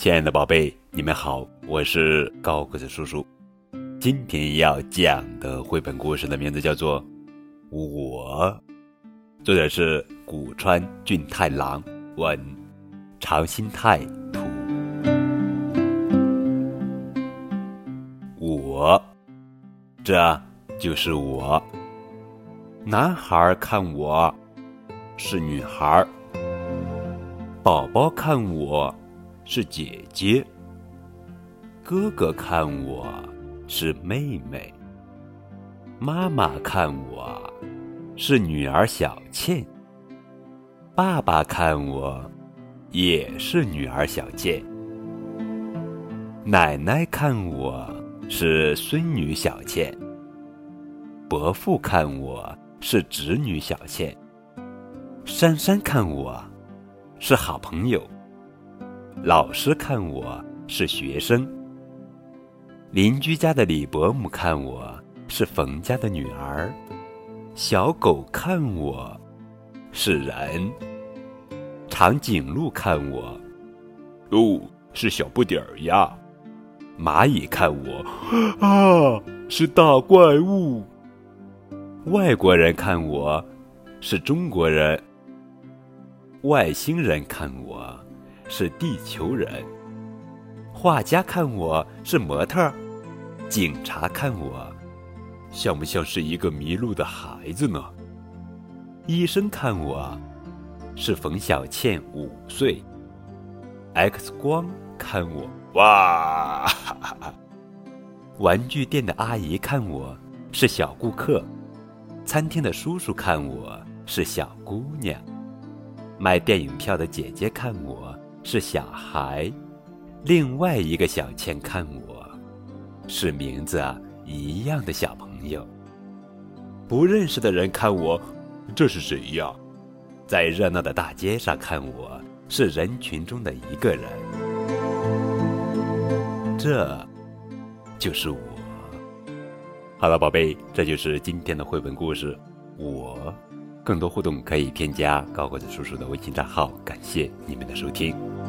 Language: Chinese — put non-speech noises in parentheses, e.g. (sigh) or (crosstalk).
亲爱的宝贝，你们好，我是高个子叔叔。今天要讲的绘本故事的名字叫做《我》，作者是古川俊太郎，文长新太图。我，这就是我。男孩看我，是女孩；宝宝看我，是姐姐；哥哥看我，是妹妹；妈妈看我，是女儿小倩；爸爸看我，也是女儿小倩；奶奶看我，是孙女小倩；伯父看我。是侄女小倩，珊珊看我是好朋友，老师看我是学生，邻居家的李伯母看我是冯家的女儿，小狗看我是人，长颈鹿看我哦是小不点儿呀，蚂蚁看我啊是大怪物。外国人看我是中国人，外星人看我是地球人，画家看我是模特儿，警察看我像不像是一个迷路的孩子呢？医生看我是冯小倩五岁，X 光看我哇，哈 (laughs) 哈玩具店的阿姨看我是小顾客。餐厅的叔叔看我是小姑娘，卖电影票的姐姐看我是小孩，另外一个小倩看我是名字一样的小朋友。不认识的人看我，这是谁呀？在热闹的大街上看我是人群中的一个人，这就是我。好了，宝贝，这就是今天的绘本故事。我，更多互动可以添加高个子叔叔的微信账号。感谢你们的收听。